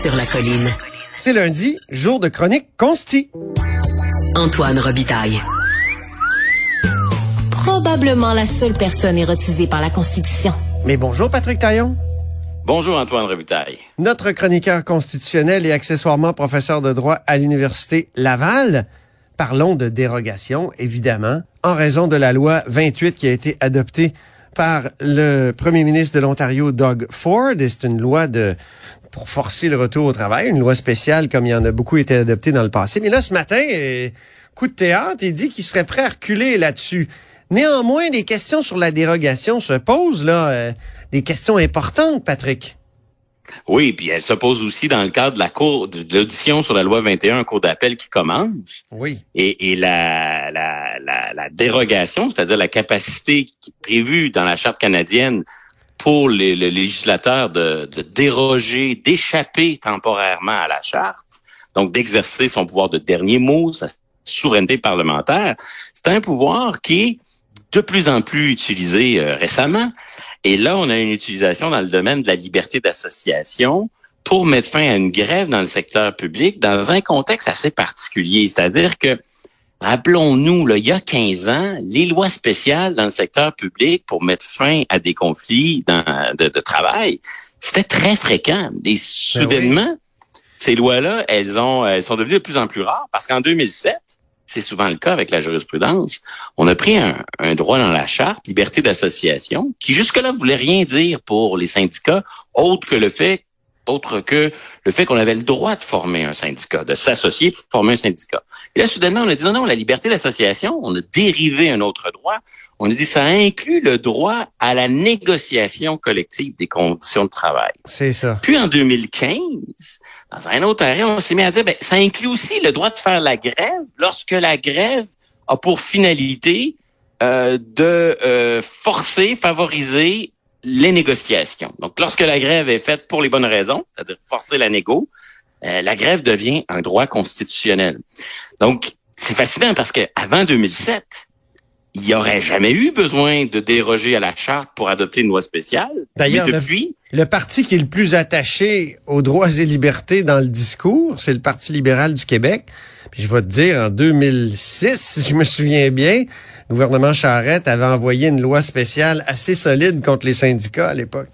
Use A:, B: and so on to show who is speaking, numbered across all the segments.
A: Sur la colline.
B: C'est lundi, jour de chronique consti.
A: Antoine Robitaille. Probablement la seule personne érotisée par la Constitution.
B: Mais bonjour Patrick Taillon.
C: Bonjour Antoine Revitaille.
B: Notre chroniqueur constitutionnel et accessoirement professeur de droit à l'Université Laval. Parlons de dérogation, évidemment, en raison de la loi 28 qui a été adoptée par le premier ministre de l'Ontario, Doug Ford. Et c'est une loi de pour forcer le retour au travail, une loi spéciale comme il y en a beaucoup été adoptée dans le passé. Mais là, ce matin, euh, coup de théâtre, il dit qu'il serait prêt à reculer là-dessus. Néanmoins, des questions sur la dérogation se posent, là, euh, des questions importantes, Patrick.
C: Oui, puis elle se pose aussi dans le cadre de la cour de l'audition sur la loi 21, cours d'appel qui commence.
B: Oui.
C: Et, et la, la, la, la dérogation, c'est-à-dire la capacité prévue dans la charte canadienne pour les, les législateurs de, déroger, d'échapper temporairement à la charte, donc d'exercer son pouvoir de dernier mot, sa souveraineté parlementaire, c'est un pouvoir qui est de plus en plus utilisé euh, récemment. Et là, on a une utilisation dans le domaine de la liberté d'association pour mettre fin à une grève dans le secteur public dans un contexte assez particulier. C'est-à-dire que, rappelons-nous, là, il y a 15 ans, les lois spéciales dans le secteur public pour mettre fin à des conflits dans, de, de travail, c'était très fréquent. Et soudainement, ces lois-là, elles ont, elles sont devenues de plus en plus rares parce qu'en 2007, c'est souvent le cas avec la jurisprudence, on a pris un, un droit dans la charte, liberté d'association, qui jusque-là voulait rien dire pour les syndicats, autre que le fait autre que le fait qu'on avait le droit de former un syndicat, de s'associer pour former un syndicat. Et là, soudainement, on a dit non, non, la liberté d'association, on a dérivé un autre droit. On a dit ça inclut le droit à la négociation collective des conditions de travail.
B: C'est ça.
C: Puis en 2015, dans un autre arrêt, on s'est mis à dire, ben, ça inclut aussi le droit de faire la grève lorsque la grève a pour finalité euh, de euh, forcer, favoriser les négociations. Donc, lorsque la grève est faite pour les bonnes raisons, c'est-à-dire forcer la négo, euh, la grève devient un droit constitutionnel. Donc, c'est fascinant parce que avant 2007, il n'y aurait jamais eu besoin de déroger à la charte pour adopter une loi spéciale.
B: D'ailleurs,
C: Mais
B: le-
C: depuis,
B: Le parti qui est le plus attaché aux droits et libertés dans le discours, c'est le Parti libéral du Québec. Puis je vais te dire, en 2006, si je me souviens bien, le gouvernement Charette avait envoyé une loi spéciale assez solide contre les syndicats à l'époque.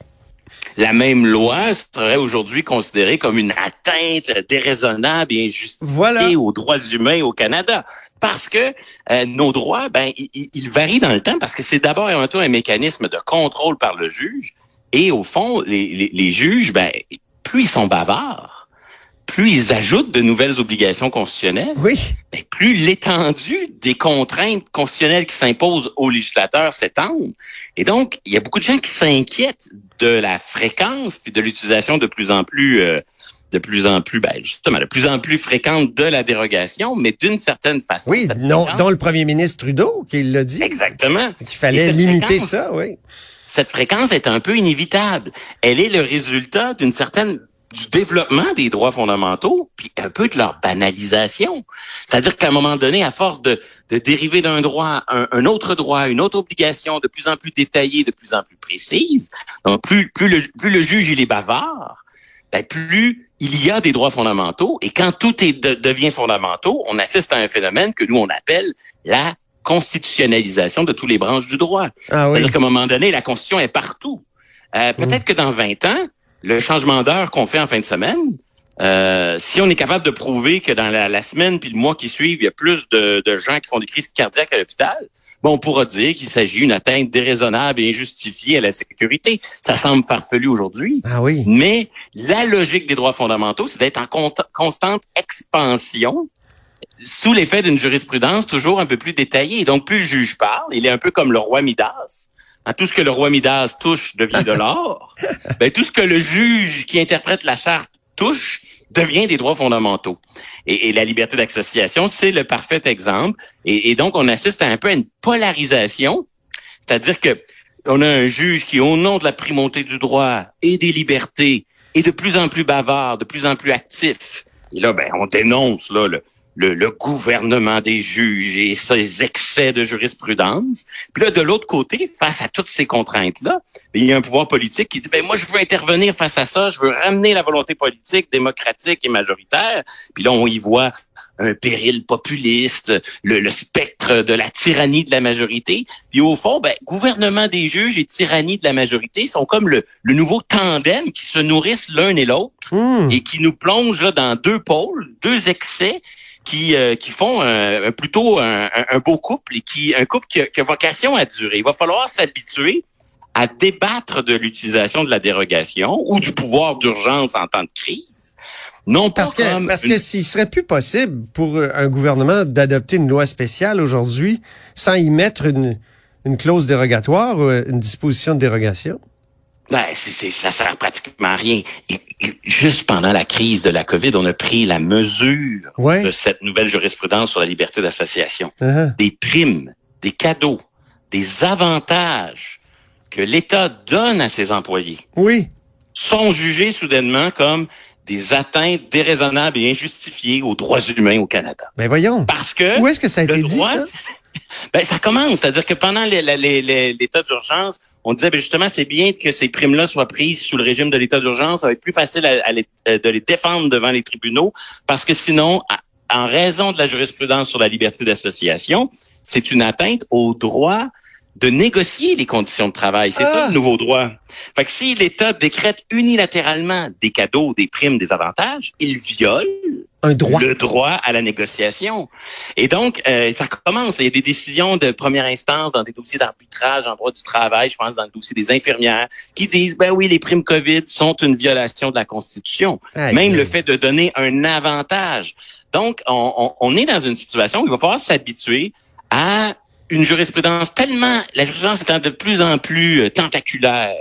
C: la même loi serait aujourd'hui considérée comme une atteinte déraisonnable et injustifiée
B: Voilà.
C: aux droits humains au Canada. Parce que euh, nos droits, ben, ils, varient dans le temps parce que c'est d'abord et avant tout un mécanisme de contrôle par le juge. Et au fond, les, les, les juges, ben, plus ils sont bavards, plus ils ajoutent de nouvelles obligations constitutionnelles,
B: Oui.
C: ben, plus l'étendue des contraintes constitutionnelles qui s'imposent aux législateurs s'étend. Et donc, il y a beaucoup de gens qui s'inquiètent de la fréquence puis de l'utilisation de plus en plus, euh, de plus en plus, ben, justement, de plus en plus fréquente de la dérogation, mais d'une certaine façon.
B: Oui, non, dont le premier ministre Trudeau qui l'a dit.
C: Exactement.
B: Qu'il fallait limiter
C: fréquence-
B: ça, oui.
C: cette fréquence est un peu inévitable. Elle est le résultat d'une certaine du développement des droits fondamentaux, puis un peu de leur banalisation. C'est-à-dire qu'à un moment donné, à force de, de dériver d'un droit un, un autre droit, une autre obligation de plus en plus détaillée, de plus en plus précise, donc plus, plus, le, plus le juge il est bavard, ben plus il y a des droits fondamentaux, et quand tout est de- devient fondamentaux, on assiste à un phénomène que nous on appelle la constitutionnalisation de tous les branches du droit.
B: Ah oui.
C: C'est-à-dire qu'à un moment donné, la Constitution est partout. Euh, Peut-être que dans 20 ans, le changement d'heure qu'on fait en fin de semaine, euh, si on est capable de prouver que dans la, la semaine puis le mois qui suivent, il y a plus de, de gens qui font des crises cardiaques à l'hôpital, bon, on pourra dire qu'il s'agit d'une atteinte déraisonnable et injustifiée à la sécurité. Ça semble farfelu aujourd'hui.
B: Ah oui.
C: Mais la logique des droits fondamentaux, c'est d'être en constante expansion sous l'effet d'une jurisprudence toujours un peu plus détaillée. Donc, plus le juge parle, il est un peu comme le roi Midas. Hein, tout ce que le roi Midas touche devient de l'or. ben, tout ce que le juge qui interprète la charte touche devient des droits fondamentaux. Et, la liberté d'association, c'est le parfait exemple. Et, et, donc, on assiste à un peu à une polarisation, c'est-à-dire que on a un juge qui, au nom de la primauté du droit et des libertés, est de plus en plus bavard, de plus en plus actif. Et là, ben, on dénonce là, le, le, gouvernement des juges et ses excès de jurisprudence. Puis là, de l'autre côté, face à toutes ces contraintes-là, il y a un pouvoir politique qui dit, ben moi, je veux intervenir face à ça, je veux ramener la volonté politique démocratique et majoritaire. Puis là, on y voit un péril populiste, le, spectre de la tyrannie de la majorité. Puis au fond, ben, gouvernement des juges et tyrannie de la majorité sont comme le, le nouveau tandem qui se nourrissent l'un et l'autre hmm. et qui nous plongent là, dans deux pôles, deux excès qui, euh, qui font un, plutôt un, beau couple et qui un couple qui a, vocation à durer. Il va falloir s'habituer à débattre de l'utilisation de la dérogation ou du pouvoir d'urgence en temps de crise.
B: Non parce que parce que s'il serait plus possible pour un gouvernement d'adopter une loi spéciale aujourd'hui sans y mettre une, une clause dérogatoire ou une disposition de dérogation?
C: Ben, c'est, ça sert pratiquement à rien. Et, juste pendant la crise de la COVID, on a pris la mesure de cette nouvelle jurisprudence sur la liberté d'association. Uh-huh. Des primes, des cadeaux, des avantages que l'État donne à ses employés.
B: Oui.
C: Sont jugés soudainement comme des atteintes déraisonnables et injustifiées aux droits humains au Canada.
B: Ben voyons.
C: Parce que
B: où est-ce que ça a été dit ça?
C: Ben, ça commence, c'est-à-dire que pendant l'état d'urgence, on disait ben, justement c'est bien que ces primes-là soient prises sous le régime de l'état d'urgence, ça va être plus facile euh, de les défendre devant les tribunaux, parce que sinon, en raison de la jurisprudence sur la liberté d'association, c'est une atteinte au droit de négocier les conditions de travail. C'est ça le ah! nouveau droit. Fait que si l'État décrète unilatéralement des cadeaux, des primes, des avantages, il viole
B: un droit.
C: le droit à la négociation. Et donc, euh, ça commence. Il y a des décisions de première instance dans des dossiers d'arbitrage en droit du travail, je pense dans le dossier des infirmières, qui disent, ben oui, les primes COVID sont une violation de la Constitution. Même le fait de donner un avantage. Donc, on, on est dans une situation où il va falloir s'habituer à une jurisprudence tellement, la jurisprudence étant de plus en plus euh, tentaculaire,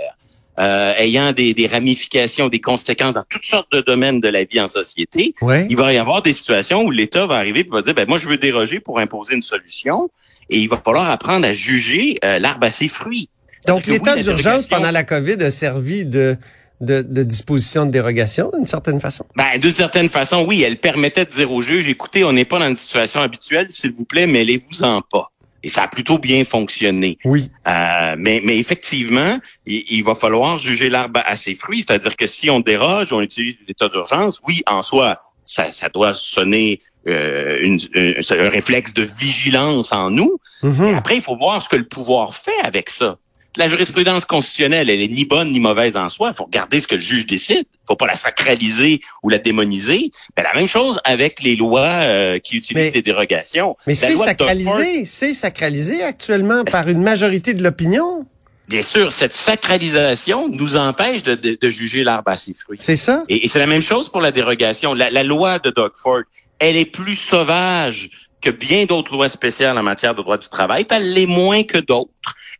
C: euh, ayant des, des, ramifications, des conséquences dans toutes sortes de domaines de la vie en société, il va y avoir des situations où l'État va arriver et va dire, ben moi je veux déroger pour imposer une solution, et il va falloir apprendre à juger euh, l'arbre à ses fruits.
B: Donc l'état d'urgence pendant la COVID a servi de de, de disposition de dérogation d'une certaine façon?
C: Ben, d'une certaine façon, oui. Elle permettait de dire au juge, écoutez, on n'est pas dans une situation habituelle, s'il vous plaît, mêlez-vous-en pas. Et ça a plutôt bien fonctionné.
B: Oui.
C: Euh, mais, mais effectivement, il, va falloir juger l'arbre à ses fruits. C'est-à-dire que si on déroge, on utilise l'état d'urgence, oui, en soi, ça, ça doit sonner euh, une, un réflexe de vigilance en nous. Mm-hmm. Après, il faut voir ce que le pouvoir fait avec ça la jurisprudence constitutionnelle, elle est ni bonne ni mauvaise en soi. Il faut regarder ce que le juge décide. Faut pas la sacraliser ou la démoniser. Mais la même chose avec les lois euh, qui utilisent des dérogations.
B: Mais c'est sacralisé, c'est sacralisé actuellement par une majorité de l'opinion?
C: Bien sûr, cette sacralisation nous empêche de, de, juger l'arbre à ses fruits.
B: C'est ça?
C: Et, c'est la même chose pour la dérogation. La, la loi de Doug Ford, elle est plus sauvage que bien d'autres lois spéciales en matière de droit du travail, puis elle l'est moins que d'autres.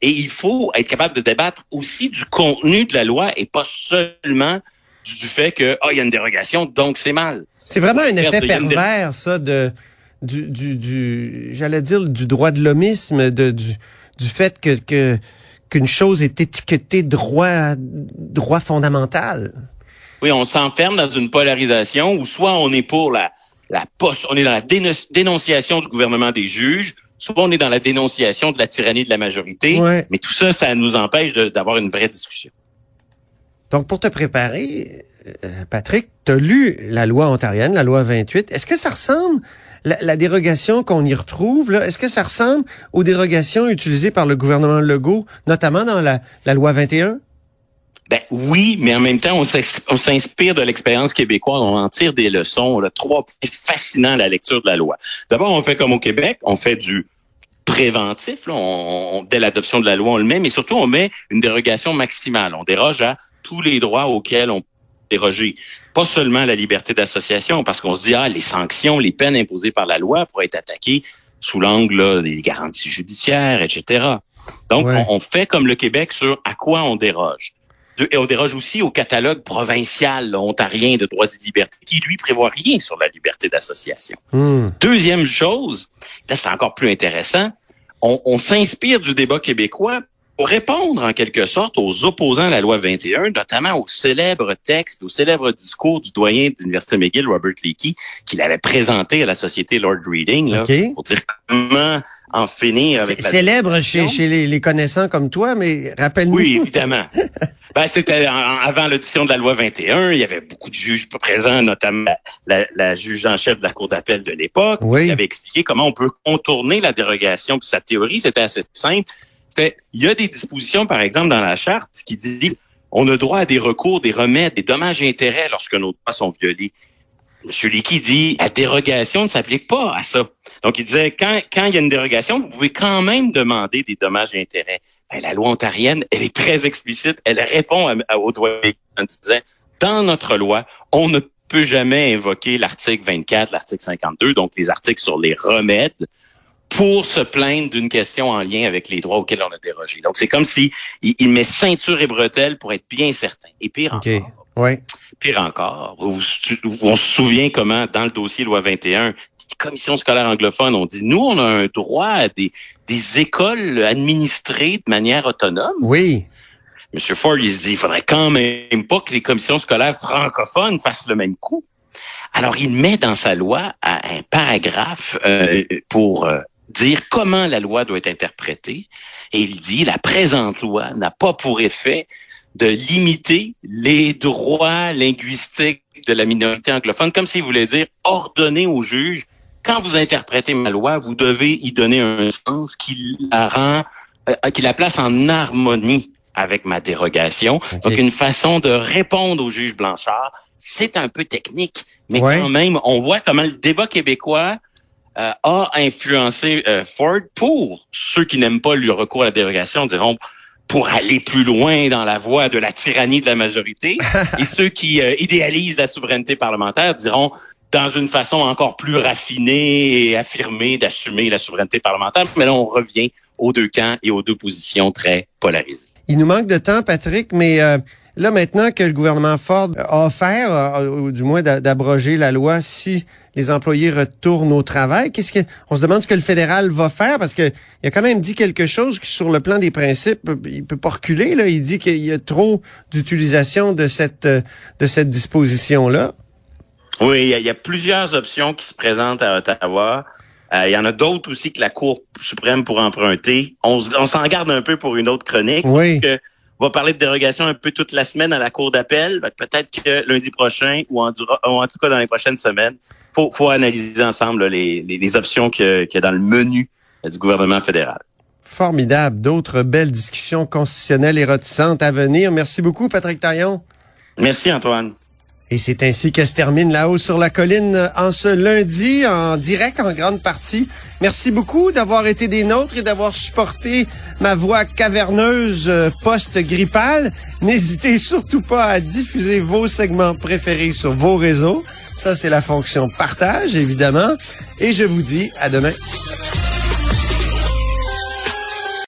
C: Et il faut être capable de débattre aussi du contenu de la loi et pas seulement du, fait que ah il y a une dérogation donc c'est mal.
B: C'est vraiment un effet pervers ça de du, du, du j'allais dire du droit de l'homisme de du, du fait que que qu'une chose est étiquetée droit droit fondamental.
C: Oui, on s'enferme dans une polarisation où soit on est pour la la poste, on est dans la dénonciation du gouvernement des juges, Souvent, on est dans la dénonciation de la tyrannie de la majorité, mais tout ça, ça nous empêche d'avoir une vraie discussion.
B: Donc, pour te préparer, euh, Patrick, tu as lu la loi ontarienne, la loi 28. Est-ce que ça ressemble, la, dérogation qu'on y retrouve, est-ce que ça ressemble aux dérogations utilisées par le gouvernement Legault, notamment dans la, la loi 21?
C: Ben oui, mais en même temps, on s'inspire de l'expérience québécoise, on en tire des leçons. On a trois points fascinants à la lecture de la loi. D'abord, on fait comme au Québec, on fait du préventif. Là, dès l'adoption de la loi, on le met, mais surtout, on met une dérogation maximale. On déroge à tous les droits auxquels on peut déroger. Pas seulement la liberté d'association, parce qu'on se dit, ah, les sanctions, les peines imposées par la loi pourraient être attaquées sous l'angle des garanties judiciaires, etc. Donc, on fait comme le Québec sur à quoi on déroge. et on déroge aussi au catalogue provincial là, ontarien de droits et libertés qui, lui, prévoit rien sur la liberté d'association.
B: Hmm.
C: Deuxième chose, là, c'est encore plus intéressant, on, on s'inspire du débat québécois pour répondre en quelque sorte aux opposants à la loi 21, notamment au célèbre texte, au célèbre discours du doyen de l'Université McGill, Robert Leakey, qu'il avait présenté à la Société Lord Reading, là,
B: OK.
C: pour dire comment en finir avec la
B: célèbre chez, les, les connaissants comme toi, mais rappelle-nous.
C: Oui, évidemment. ben, c'était avant l'audition de la loi 21, il y avait beaucoup de juges présents, notamment la, la juge en chef de la Cour d'appel de l'époque,
B: Oui.
C: qui avait expliqué comment on peut contourner la dérogation. Puis sa théorie, c'était assez simple. Il y a des dispositions, par exemple, dans la charte qui disent on a droit à des recours, des remèdes, des dommages et intérêts lorsque nos droits sont violés. M. Leakey dit la dérogation ne s'applique pas à ça. Donc, il disait quand, quand il y a une dérogation, vous pouvez quand même demander des dommages et intérêts. Ben, la loi ontarienne, elle est très explicite. Elle répond à, à, au droit en disant dans notre loi, on ne peut jamais invoquer l'article 24, l'article 52, donc les articles sur les remèdes, pour se plaindre d'une question en lien avec les droits auxquels on a dérogé. Donc, c'est comme si il, il met ceinture et bretelles pour être bien certain. Et pire
B: OK.
C: encore,
B: Ouais.
C: Pire encore, on se souvient comment, dans le dossier loi 21, les commissions scolaires anglophones ont dit, nous, on a un droit à des, des écoles administrées de manière autonome.
B: Oui.
C: Monsieur Ford, il se dit, il faudrait quand même pas que les commissions scolaires francophones fassent le même coup. Alors, il met dans sa loi un paragraphe euh, pour euh, dire comment la loi doit être interprétée. Et il dit, la présente loi n'a pas pour effet de limiter les droits linguistiques de la minorité anglophone, comme s'il voulait dire ordonner au juge, quand vous interprétez ma loi, vous devez y donner un sens qui la rend, euh, qui la place en harmonie avec ma dérogation. Donc, une façon de répondre au juge Blanchard, c'est un peu technique, mais
B: Ouais.
C: quand même, on voit comment le débat québécois euh, a influencé euh, Ford pour ceux qui n'aiment pas le recours à la dérogation, diront pour aller plus loin dans la voie de la tyrannie de la majorité, et ceux qui euh, idéalisent la souveraineté parlementaire diront dans une façon encore plus raffinée et affirmée d'assumer la souveraineté parlementaire. Mais là, on revient aux deux camps et aux deux positions très polarisées.
B: Il nous manque de temps, Patrick, mais euh, là, maintenant que le gouvernement Ford a offert, euh, ou du moins d'a- d'abroger la loi si les employés retournent au travail, qu'est-ce que on se demande ce que le fédéral va faire parce que il a quand même dit quelque chose qui, sur le plan des principes, il peut pas reculer. Là, il dit qu'il y a trop d'utilisation de cette de cette disposition là.
C: Oui, il y, a, il y a plusieurs options qui se présentent à Ottawa. Euh, il y en a d'autres aussi que la Cour suprême pourrait emprunter. On, s'en garde un peu pour une autre chronique.
B: Oui.
C: que va parler de dérogation un peu toute la semaine à la Cour d'appel. Peut-être que lundi prochain ou en, dura- ou en tout cas dans les prochaines semaines, faut, faut analyser ensemble là, les, les, les options qu'il y a dans le menu euh, du gouvernement fédéral.
B: Formidable. D'autres belles discussions constitutionnelles érotisantes à venir. Merci beaucoup, Patrick Taillon.
C: Merci Antoine.
B: Et c'est ainsi que se termine là-haut sur la colline en ce lundi, en direct en grande partie. Merci beaucoup d'avoir été des nôtres et d'avoir supporté ma voix caverneuse euh, post-grippale. N'hésitez surtout pas à diffuser vos segments préférés sur vos réseaux. Ça, c'est la fonction partage, évidemment. Et je vous dis à demain.